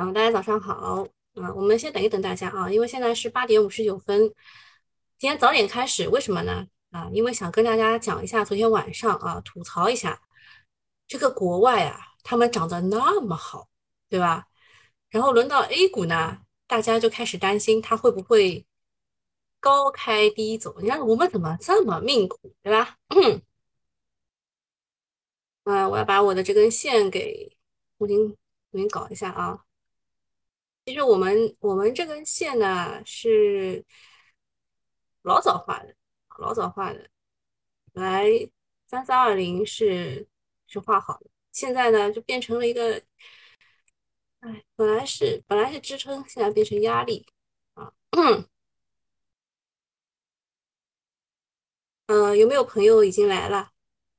啊，大家早上好。啊，我们先等一等大家啊，因为现在是八点五十九分。今天早点开始，为什么呢？啊，因为想跟大家讲一下昨天晚上啊，吐槽一下这个国外啊，他们涨得那么好，对吧？然后轮到 A 股呢，大家就开始担心它会不会高开低走。你看我们怎么这么命苦，对吧？嗯，我要把我的这根线给重新重新搞一下啊。其实我们我们这根线呢是老早画的，老早画的。本来三三二零是是画好的，现在呢就变成了一个，哎，本来是本来是支撑，现在变成压力啊。嗯，有没有朋友已经来了？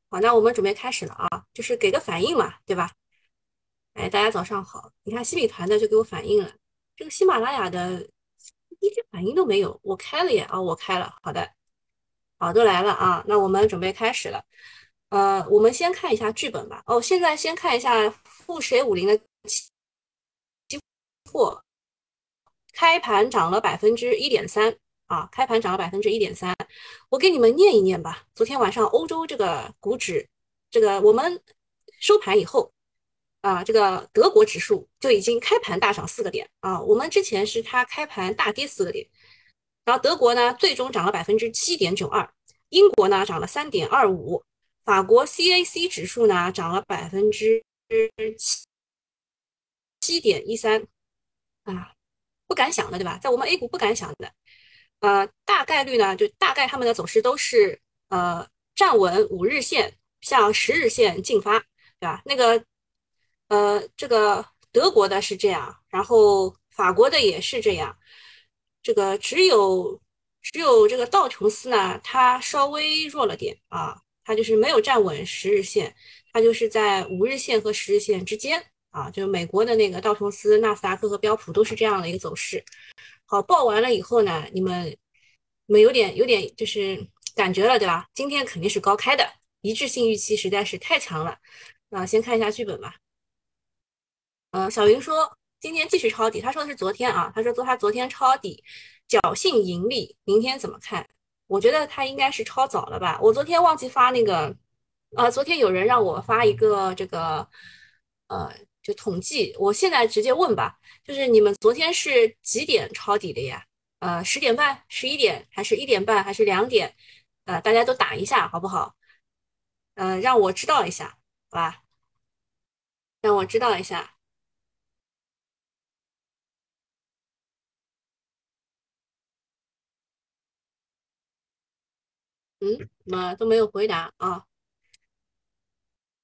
好，那我们准备开始了啊，就是给个反应嘛，对吧？哎，大家早上好！你看西米团的就给我反应了，这个喜马拉雅的一点反应都没有。我开了耶，啊，我开了，好的，好，都来了啊。那我们准备开始了。呃，我们先看一下剧本吧。哦，现在先看一下富时 A 五零的期货，开盘涨了百分之一点三啊，开盘涨了百分之一点三。我给你们念一念吧。昨天晚上欧洲这个股指，这个我们收盘以后。啊，这个德国指数就已经开盘大涨四个点啊！我们之前是它开盘大跌四个点，然后德国呢最终涨了百分之七点九二，英国呢涨了三点二五，法国 CAC 指数呢涨了百分之七七点一三啊，不敢想的对吧？在我们 A 股不敢想的，呃，大概率呢就大概他们的走势都是呃站稳五日线，向十日线进发，对吧？那个。呃，这个德国的是这样，然后法国的也是这样，这个只有只有这个道琼斯呢，它稍微弱了点啊，它就是没有站稳十日线，它就是在五日线和十日线之间啊，就是美国的那个道琼斯、纳斯达克和标普都是这样的一个走势。好，报完了以后呢，你们你们有点有点就是感觉了对吧？今天肯定是高开的，一致性预期实在是太强了。那先看一下剧本吧。呃，小云说今天继续抄底，他说的是昨天啊，他说昨他昨天抄底，侥幸盈利，明天怎么看？我觉得他应该是抄早了吧。我昨天忘记发那个，呃，昨天有人让我发一个这个，呃，就统计，我现在直接问吧，就是你们昨天是几点抄底的呀？呃，十点半、十一点，还是一点半，还是两点？呃，大家都打一下好不好？嗯，让我知道一下，好吧？让我知道一下。嗯，怎么都没有回答啊？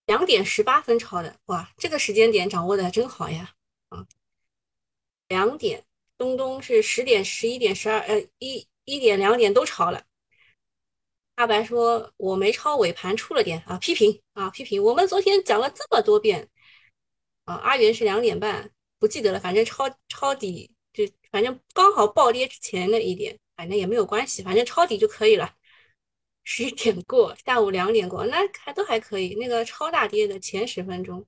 两点十八分抄的，哇，这个时间点掌握的真好呀！啊，两点，东东是十点、十一点、十二，呃，一一点、两点都抄了。阿白说我没抄，尾盘出了点啊，批评啊，批评。我们昨天讲了这么多遍啊，阿元是两点半，不记得了，反正抄抄底就反正刚好暴跌之前的一点，反正也没有关系，反正抄底就可以了。十一点过，下午两点过，那还都还可以。那个超大跌的前十分钟，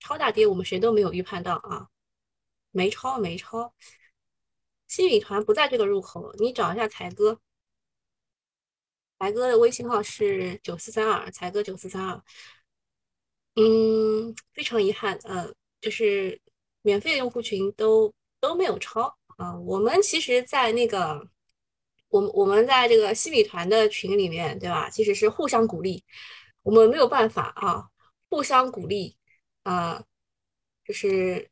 超大跌我们谁都没有预判到啊，没超没超。新米团不在这个入口，你找一下才哥，才哥的微信号是九四三二，才哥九四三二。嗯，非常遗憾，呃，就是免费用户群都都没有超啊。我们其实，在那个。我们我们在这个西米团的群里面，对吧？其实是互相鼓励，我们没有办法啊，互相鼓励啊，就是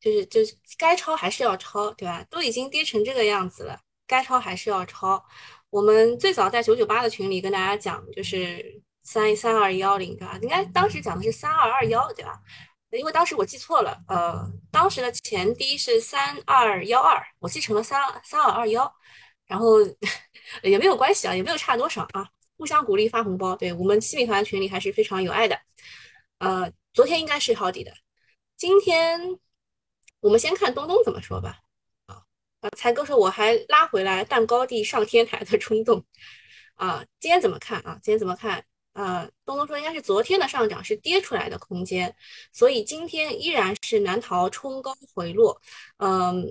就是就是该抄还是要抄，对吧？都已经跌成这个样子了，该抄还是要抄。我们最早在九九八的群里跟大家讲，就是三三二幺零，对吧？应该当时讲的是三二二幺，对吧？因为当时我记错了，呃，当时的前低是三二幺二，我记成了三三二二幺。然后也没有关系啊，也没有差多少啊，互相鼓励发红包。对我们七米团群里还是非常有爱的。呃，昨天应该是好底的，今天我们先看东东怎么说吧。啊，才哥说我还拉回来蛋糕地上天台的冲动。啊，今天怎么看啊？今天怎么看？呃，东东说应该是昨天的上涨是跌出来的空间，所以今天依然是难逃冲高回落。嗯，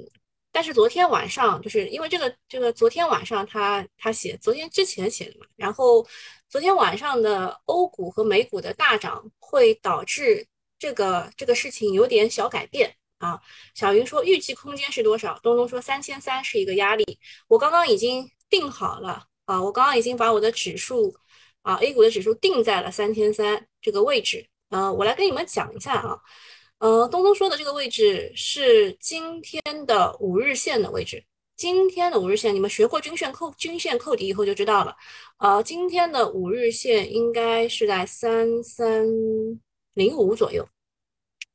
但是昨天晚上就是因为这个这个昨天晚上他他写昨天之前写的嘛，然后昨天晚上的欧股和美股的大涨会导致这个这个事情有点小改变啊。小云说预计空间是多少？东东说三千三是一个压力，我刚刚已经定好了啊，我刚刚已经把我的指数。啊，A 股的指数定在了三千三这个位置。呃，我来跟你们讲一下啊。呃，东东说的这个位置是今天的五日线的位置。今天的五日线，你们学过均线扣均线扣底以后就知道了。呃，今天的五日线应该是在三三零五左右。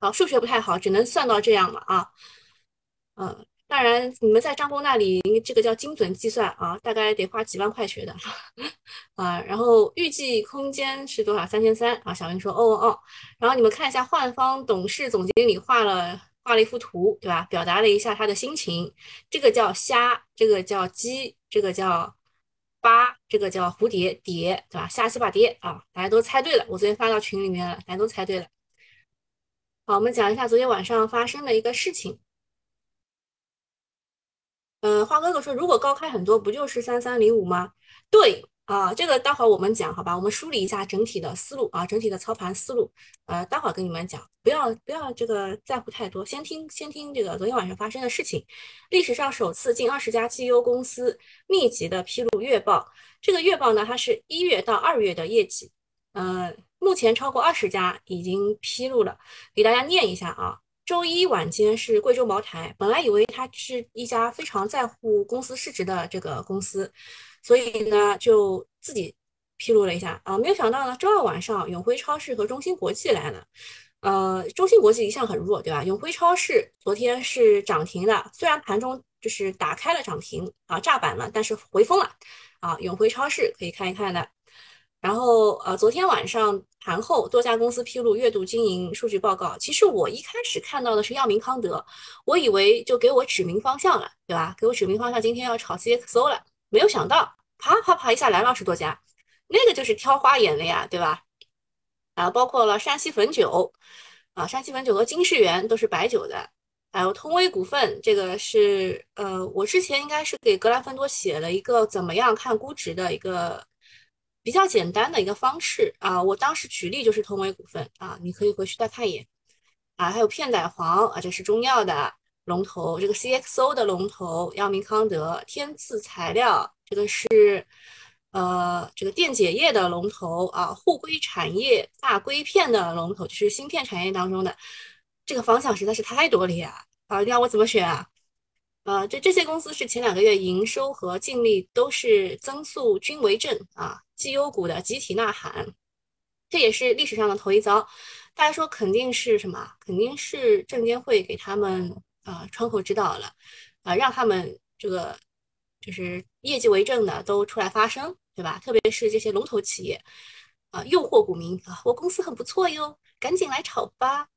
好，数学不太好，只能算到这样了啊。嗯。当然，你们在张工那里，这个叫精准计算啊，大概得花几万块学的 啊。然后预计空间是多少？三千三啊。小云说：“哦哦哦。”然后你们看一下，幻方董事总经理画了画了一幅图，对吧？表达了一下他的心情。这个叫虾，这个叫鸡，这个叫八，这个叫蝴蝶蝶，对吧？虾鸡八蝶啊，大家都猜对了。我昨天发到群里面了，大家都猜对了。好，我们讲一下昨天晚上发生的一个事情。嗯，花哥哥说，如果高开很多，不就是三三零五吗？对啊，这个待会儿我们讲，好吧？我们梳理一下整体的思路啊，整体的操盘思路。呃，待会儿跟你们讲，不要不要这个在乎太多，先听先听这个昨天晚上发生的事情。历史上首次近二十家绩优公司密集的披露月报，这个月报呢，它是一月到二月的业绩。呃，目前超过二十家已经披露了，给大家念一下啊。周一晚间是贵州茅台，本来以为它是一家非常在乎公司市值的这个公司，所以呢就自己披露了一下啊，没有想到呢，周二晚上永辉超市和中芯国际来了，呃，中芯国际一向很弱，对吧？永辉超市昨天是涨停的，虽然盘中就是打开了涨停啊，炸板了，但是回封了啊，永辉超市可以看一看的。然后，呃，昨天晚上盘后，多家公司披露月度经营数据报告。其实我一开始看到的是药明康德，我以为就给我指明方向了，对吧？给我指明方向，今天要炒 CXO 了。没有想到，啪啪啪一下来了二十多家，那个就是挑花眼了呀，对吧？啊，包括了山西汾酒，啊，山西汾酒和金世元都是白酒的，还有通威股份，这个是，呃，我之前应该是给格兰芬多写了一个怎么样看估值的一个。比较简单的一个方式啊，我当时举例就是通威股份啊，你可以回去再看一眼啊，还有片仔癀啊，这是中药的龙头，这个 CXO 的龙头，药明康德、天赐材料，这个是呃这个电解液的龙头啊，沪硅产业大硅片的龙头，就是芯片产业当中的这个方向实在是太多了呀啊，你让我怎么选啊？呃，这这些公司是前两个月营收和净利都是增速均为正啊，绩优股的集体呐喊，这也是历史上的头一遭。大家说肯定是什么？肯定是证监会给他们啊窗口指导了，啊让他们这个就是业绩为证的都出来发声，对吧？特别是这些龙头企业啊，诱惑股民啊，我公司很不错哟，赶紧来炒吧。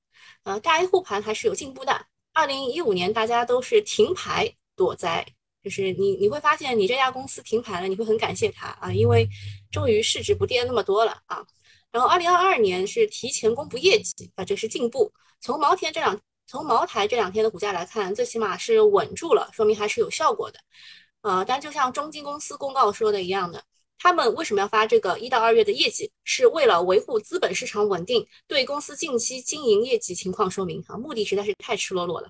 呃，大 A 护盘还是有进步的。二零一五年，大家都是停牌躲灾，就是你你会发现，你这家公司停牌了，你会很感谢它啊，因为终于市值不跌那么多了啊。然后二零二二年是提前公布业绩啊，这是进步。从茅台这两从茅台这两天的股价来看，最起码是稳住了，说明还是有效果的。呃，但就像中金公司公告说的一样的。他们为什么要发这个一到二月的业绩？是为了维护资本市场稳定，对公司近期经营业绩情况说明啊，目的实在是太赤裸裸了。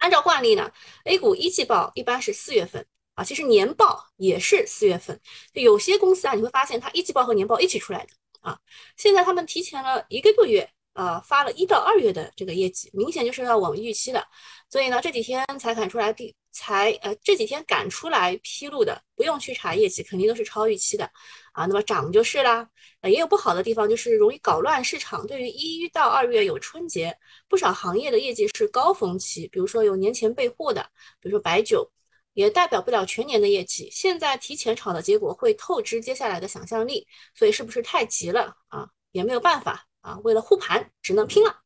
按照惯例呢，A 股一季报一般是四月份啊，其实年报也是四月份。就有些公司啊，你会发现它一季报和年报一起出来的啊。现在他们提前了一个多月。啊，发了一到二月的这个业绩，明显就是要往预期的，所以呢，这几天才敢出来，第才呃这几天赶出来披露的，不用去查业绩，肯定都是超预期的啊。那么涨就是啦，呃，也有不好的地方，就是容易搞乱市场。对于一到二月有春节，不少行业的业绩是高峰期，比如说有年前备货的，比如说白酒，也代表不了全年的业绩。现在提前炒的结果会透支接下来的想象力，所以是不是太急了啊？也没有办法。啊，为了护盘，只能拼了。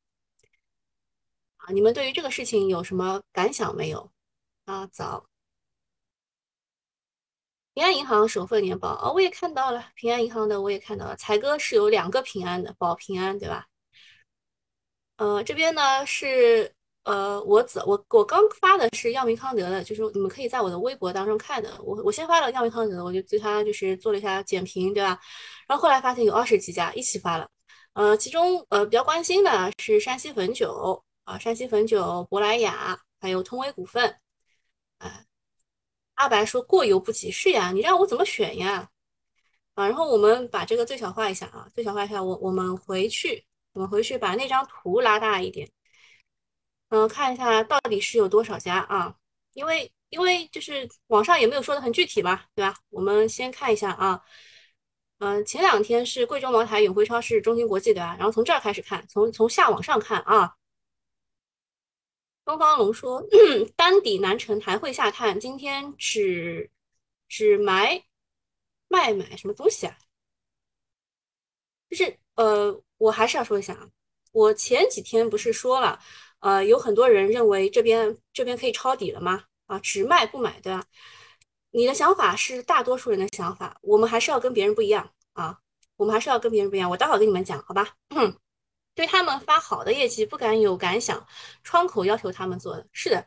啊，你们对于这个事情有什么感想没有？啊，早。平安银行首份年报啊，我也看到了，平安银行的我也看到了，财哥是有两个平安的，保平安对吧？呃，这边呢是呃，我早我我刚发的是药明康德的，就是你们可以在我的微博当中看的。我我先发了药明康德的，我就对它就是做了一下简评，对吧？然后后来发现有二十几家一起发了，呃，其中呃比较关心的是山西汾酒啊，山西汾酒、珀莱雅，还有通威股份。啊，阿白说过犹不及，是呀，你让我怎么选呀？啊，然后我们把这个最小化一下啊，最小化一下，我我们回去。我们回去把那张图拉大一点，嗯，看一下到底是有多少家啊？因为因为就是网上也没有说的很具体嘛，对吧？我们先看一下啊，嗯，前两天是贵州茅台、永辉超市、中芯国际，对吧？然后从这儿开始看，从从下往上看啊。东方龙说，单底南城还会下探，今天只只买卖买什么东西啊？就是呃。我还是要说一下啊，我前几天不是说了，呃，有很多人认为这边这边可以抄底了吗？啊，只卖不买，对吧？你的想法是大多数人的想法，我们还是要跟别人不一样啊，我们还是要跟别人不一样。我待会儿跟你们讲，好吧？嗯 对他们发好的业绩不敢有感想，窗口要求他们做的，是的，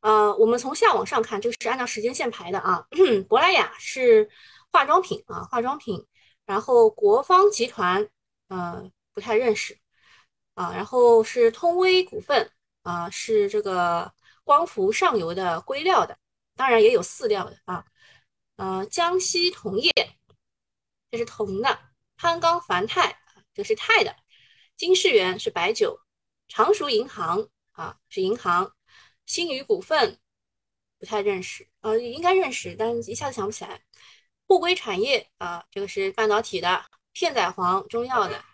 呃，我们从下往上看，这个是按照时间线排的啊。珀莱雅是化妆品啊，化妆品，然后国芳集团，呃。不太认识啊，然后是通威股份啊，是这个光伏上游的硅料的，当然也有饲料的啊。呃，江西铜业，这是铜的；攀钢钒钛，这是钛的；金世元是白酒；常熟银行啊是银行；新宇股份不太认识，呃，应该认识，但一下子想不起来。沪硅产业啊，这个是半导体的；片仔癀中药的。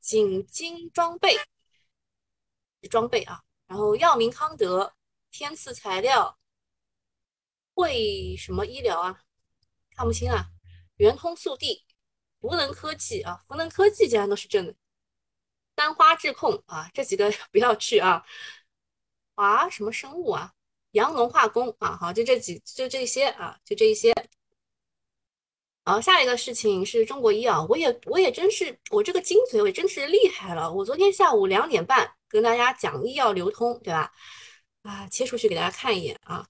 锦金装备，装备啊，然后药明康德、天赐材料、汇什么医疗啊，看不清啊，圆通速递、福能科技啊，福能科技竟然都是正的，丹花智控啊，这几个 不要去啊，华什么生物啊，阳龙化工啊，好，就这几，就这些啊，就这一些。好，下一个事情是中国医药，我也我也真是我这个金嘴，我也真是厉害了。我昨天下午两点半跟大家讲医药流通，对吧？啊，切出去给大家看一眼啊，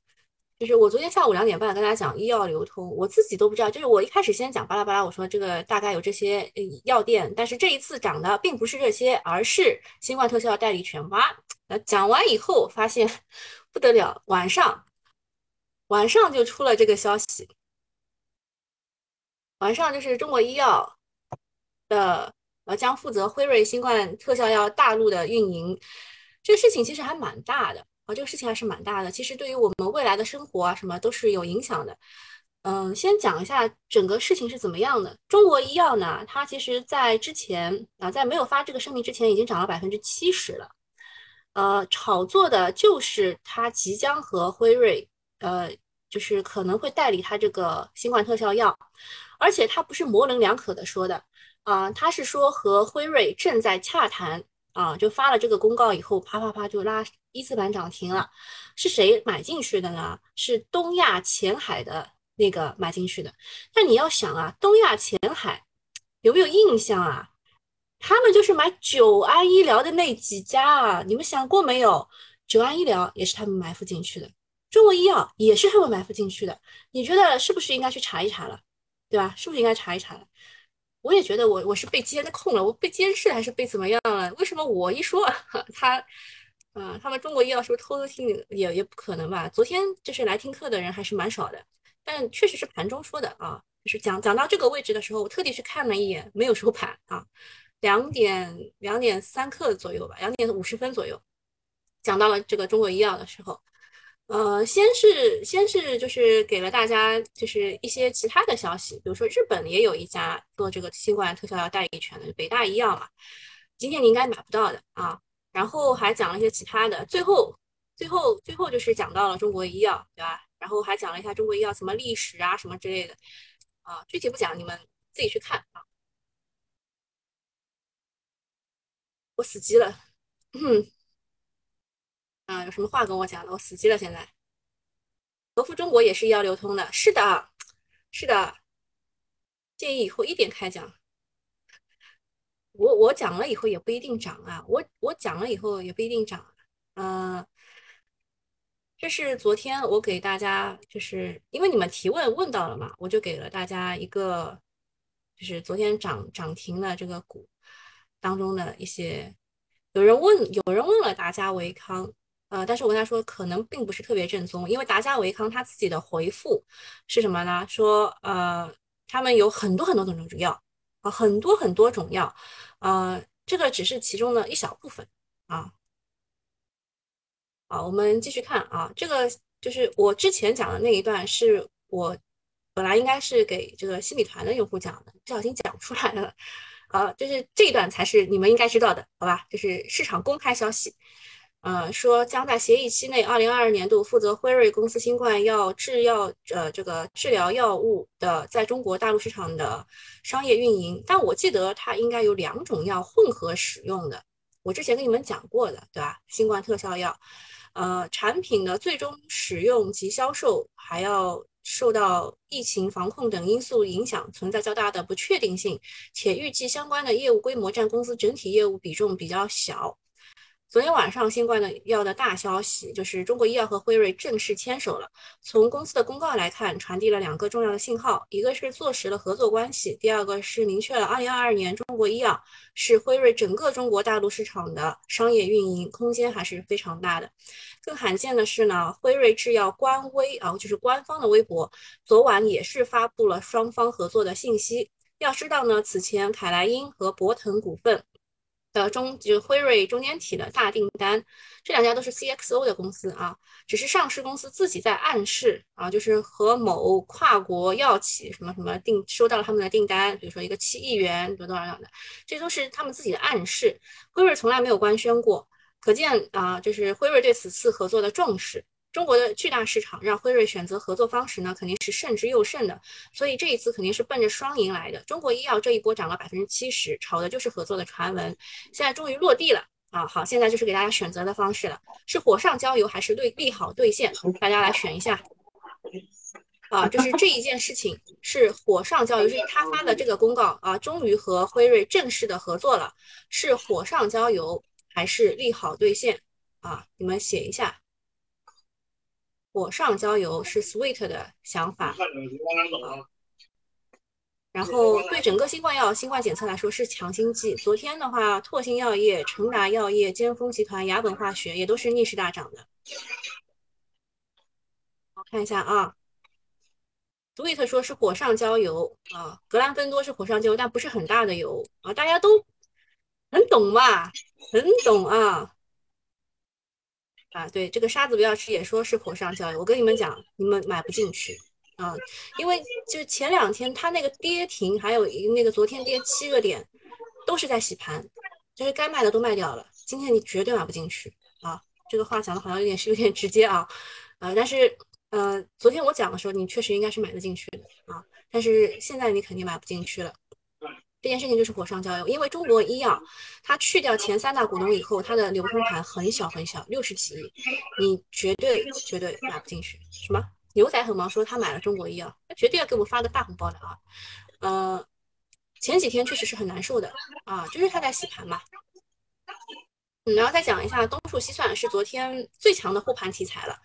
就是我昨天下午两点半跟大家讲医药流通，我自己都不知道，就是我一开始先讲巴拉巴拉，我说这个大概有这些药店，但是这一次涨的并不是这些，而是新冠特效药代理权。哇，呃，讲完以后发现不得了，晚上晚上就出了这个消息。晚上就是中国医药的呃将负责辉瑞新冠特效药大陆的运营，这个事情其实还蛮大的这个事情还是蛮大的。其实对于我们未来的生活啊什么都是有影响的。嗯，先讲一下整个事情是怎么样的。中国医药呢，它其实在之前啊，在没有发这个声明之前，已经涨了百分之七十了。呃，炒作的就是它即将和辉瑞呃，就是可能会代理它这个新冠特效药。而且他不是模棱两可的说的啊，他是说和辉瑞正在洽谈啊，就发了这个公告以后，啪啪啪就拉一字板涨停了。是谁买进去的呢？是东亚前海的那个买进去的。那你要想啊，东亚前海有没有印象啊？他们就是买久安医疗的那几家啊，你们想过没有？久安医疗也是他们埋伏进去的，中国医药也是他们埋伏进去的。你觉得是不是应该去查一查了？对吧？是不是应该查一查了？我也觉得我我是被监控了，我被监视还是被怎么样了？为什么我一说 他，啊，他们中国医药是不是偷偷听？也也不可能吧？昨天就是来听课的人还是蛮少的，但确实是盘中说的啊，就是讲讲到这个位置的时候，我特地去看了一眼，没有收盘啊，两点两点三刻左右吧，两点五十分左右，讲到了这个中国医药的时候。呃，先是先是就是给了大家就是一些其他的消息，比如说日本也有一家做这个新冠特效药代理权的北大医药嘛，今天你应该买不到的啊。然后还讲了一些其他的，最后最后最后就是讲到了中国医药，对吧？然后还讲了一下中国医药什么历史啊什么之类的啊，具体不讲，你们自己去看啊。我死机了。嗯啊，有什么话跟我讲的？我死机了。现在，和富中国也是医药流通的，是的。是的，建议以后一点开讲。我我讲了以后也不一定涨啊，我我讲了以后也不一定涨。嗯，这是昨天我给大家，就是因为你们提问问到了嘛，我就给了大家一个，就是昨天涨涨停的这个股当中的一些，有人问有人问了达嘉维康，呃，但是我跟他说可能并不是特别正宗，因为达嘉维康他自己的回复是什么呢？说呃，他们有很多很多种药。啊，很多很多种药，呃，这个只是其中的一小部分啊。好，我们继续看啊，这个就是我之前讲的那一段，是我本来应该是给这个新米团的用户讲的，不小心讲出来了，啊，就是这一段才是你们应该知道的，好吧？这是市场公开消息。呃，说将在协议期内，二零二二年度负责辉瑞公司新冠药制药呃这个治疗药物的在中国大陆市场的商业运营。但我记得它应该有两种药混合使用的，我之前跟你们讲过的，对吧？新冠特效药，呃，产品的最终使用及销售还要受到疫情防控等因素影响，存在较大的不确定性，且预计相关的业务规模占公司整体业务比重比较小。昨天晚上，新冠的药的大消息就是中国医药和辉瑞正式牵手了。从公司的公告来看，传递了两个重要的信号：一个是坐实了合作关系，第二个是明确了2022年中国医药是辉瑞整个中国大陆市场的商业运营空间还是非常大的。更罕见的是呢，辉瑞制药官微啊，就是官方的微博，昨晚也是发布了双方合作的信息。要知道呢，此前凯莱英和博腾股份。的中就辉瑞中间体的大订单，这两家都是 CXO 的公司啊，只是上市公司自己在暗示啊，就是和某跨国药企什么什么订收到了他们的订单，比如说一个七亿元多多少少的，这都是他们自己的暗示。辉瑞从来没有官宣过，可见啊，就是辉瑞对此次合作的重视。中国的巨大市场让辉瑞选择合作方式呢，肯定是慎之又慎的。所以这一次肯定是奔着双赢来的。中国医药这一波涨了百分之七十，炒的就是合作的传闻，现在终于落地了啊！好，现在就是给大家选择的方式了，是火上浇油还是对利好兑现？大家来选一下啊！就是这一件事情是火上浇油，就是他发的这个公告啊，终于和辉瑞正式的合作了，是火上浇油还是利好兑现啊？你们写一下。火上浇油是 Sweet 的想法，然后对整个新冠药、新冠检测来说是强心剂。昨天的话，拓新药业、成达药业、尖峰集团、雅本化学也都是逆势大涨的。我看一下啊，Sweet 说是火上浇油啊，格兰芬多是火上浇油，但不是很大的油啊，大家都很懂吧？很懂啊。啊，对这个沙子不要吃，也说是火上浇油。我跟你们讲，你们买不进去啊，因为就是前两天它那个跌停，还有一那个昨天跌七个点，都是在洗盘，就是该卖的都卖掉了。今天你绝对买不进去啊！这个话讲的好像有点是有点直接啊，啊，但是呃，昨天我讲的时候，你确实应该是买得进去的啊，但是现在你肯定买不进去了。这件事情就是火上浇油，因为中国医药它去掉前三大股东以后，它的流通盘很小很小，六十几亿，你绝对绝对买不进去。什么牛仔很忙说他买了中国医药，他绝对要给我发个大红包的啊！呃，前几天确实是很难受的啊，就是他在洗盘嘛。嗯，然后再讲一下东数西算是昨天最强的护盘题材了。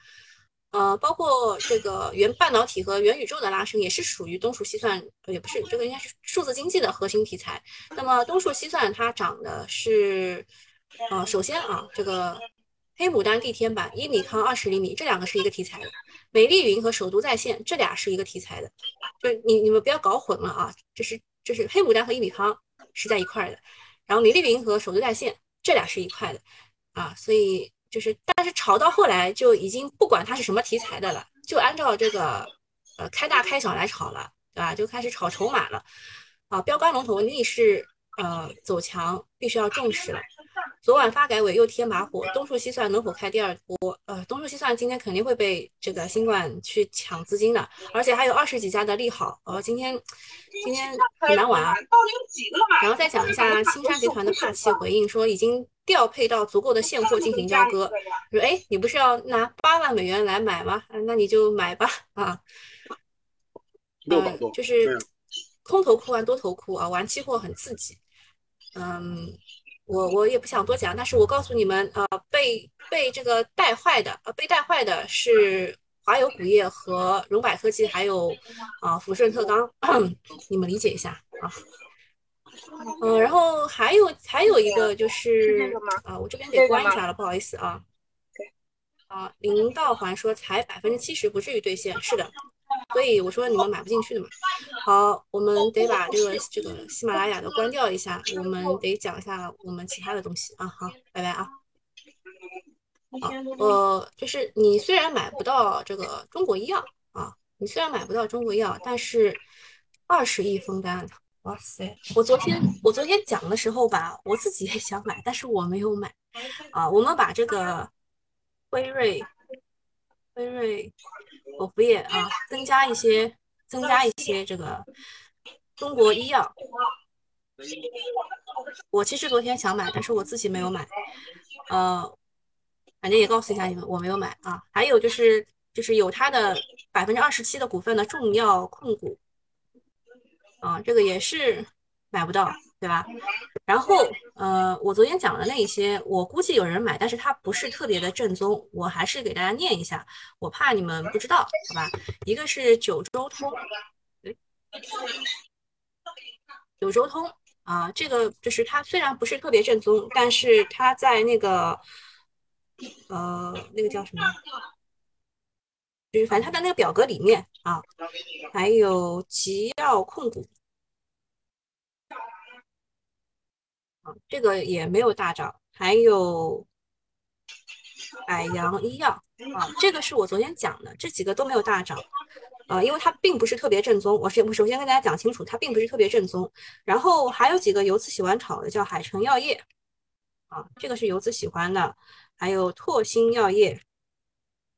呃，包括这个元半导体和元宇宙的拉升，也是属于东数西算，也不是这个应该是数字经济的核心题材。那么东数西算它涨的是，呃，首先啊，这个黑牡丹地天板、一米康二十厘米这两个是一个题材的，美丽云和首都在线这俩是一个题材的，就你你们不要搞混了啊，就是就是黑牡丹和一米康是在一块的，然后美丽云和首都在线这俩是一块的啊，所以。就是，但是炒到后来就已经不管它是什么题材的了，就按照这个呃开大开小来炒了，对吧？就开始炒筹码了，啊，标杆龙头逆势呃走强，必须要重视了。昨晚发改委又添把火，东数西算能否开第二波？呃，东数西算今天肯定会被这个新冠去抢资金的，而且还有二十几家的利好。哦，今天今天很难玩啊。然后再讲一下青山集团的霸气回应，说已经调配到足够的现货进行交割。说哎，你不是要拿八万美元来买吗？那你就买吧啊。嗯，就是空头哭完多头哭啊，玩期货很刺激。嗯，我我也不想多讲，但是我告诉你们，呃，被被这个带坏的，呃，被带坏的是华友钴业和荣百科技，还有啊抚顺特钢，你们理解一下啊。嗯，然后还有还有一个就是啊，我这边得关一下了，不好意思啊。啊，林道环说才百分之七十，不至于兑现，是的。所以我说你们买不进去的嘛。好，我们得把这个这个喜马拉雅的关掉一下，我们得讲一下我们其他的东西啊。好，拜拜啊。好，呃，就是你虽然买不到这个中国医药啊，你虽然买不到中国医药，但是二十亿封单，哇塞！我昨天我昨天讲的时候吧，我自己也想买，但是我没有买啊。我们把这个辉瑞。辉瑞口服液啊，增加一些，增加一些这个中国医药。我其实昨天想买，但是我自己没有买。呃，反正也告诉一下你们，我没有买啊。还有就是，就是有它的百分之二十七的股份的重要控股啊，这个也是买不到，对吧？然后，呃，我昨天讲的那一些，我估计有人买，但是它不是特别的正宗，我还是给大家念一下，我怕你们不知道，好吧？一个是九州通，九州通啊，这个就是它虽然不是特别正宗，但是它在那个，呃，那个叫什么？就是反正它的那个表格里面啊，还有吉药控股。这个也没有大涨，还有百洋医药啊，这个是我昨天讲的，这几个都没有大涨，啊，因为它并不是特别正宗。我是我首先跟大家讲清楚，它并不是特别正宗。然后还有几个游资喜欢炒的，叫海城药业，啊，这个是游资喜欢的，还有拓新药业，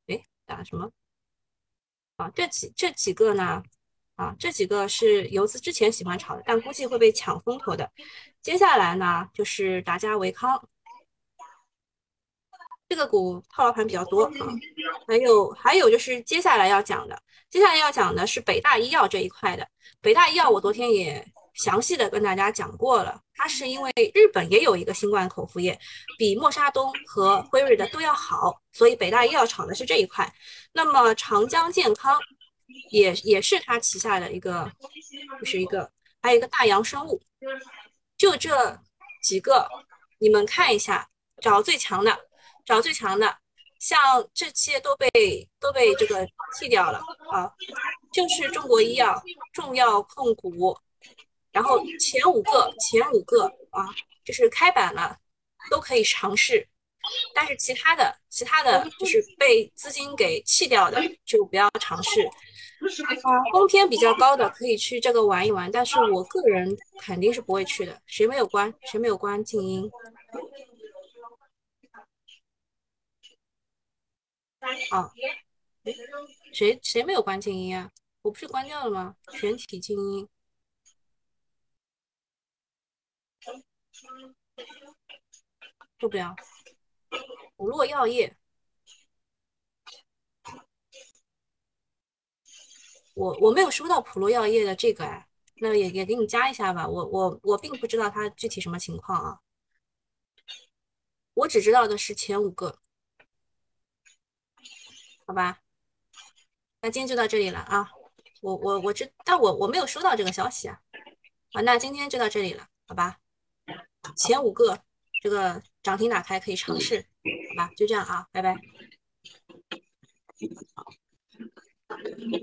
哎，打什么？啊，这几这几个呢？啊，这几个是游资之前喜欢炒的，但估计会被抢风头的。接下来呢，就是达佳维康，这个股套牢盘比较多啊。还有还有就是接下来要讲的，接下来要讲的是北大医药这一块的。北大医药我昨天也详细的跟大家讲过了，它是因为日本也有一个新冠口服液，比默沙东和辉瑞的都要好，所以北大医药炒的是这一块。那么长江健康。也也是它旗下的一个，就是一个，还有一个大洋生物，就这几个，你们看一下，找最强的，找最强的，像这些都被都被这个弃掉了啊，就是中国医药、重要控股，然后前五个前五个啊，就是开板了，都可以尝试。但是其他的，其他的就是被资金给弃掉的，就不要尝试。啊，风偏比较高的可以去这个玩一玩，但是我个人肯定是不会去的。谁没有关？谁没有关静音？啊，谁谁没有关静音啊？我不是关掉了吗？全体静音。要不要？普洛药业，我我没有收到普洛药业的这个哎，那也也给你加一下吧。我我我并不知道它具体什么情况啊，我只知道的是前五个，好吧？那今天就到这里了啊。我我我知，但我我没有收到这个消息啊。啊，那今天就到这里了，好吧？前五个。这个涨停打开可以尝试，好吧，就这样啊，拜拜。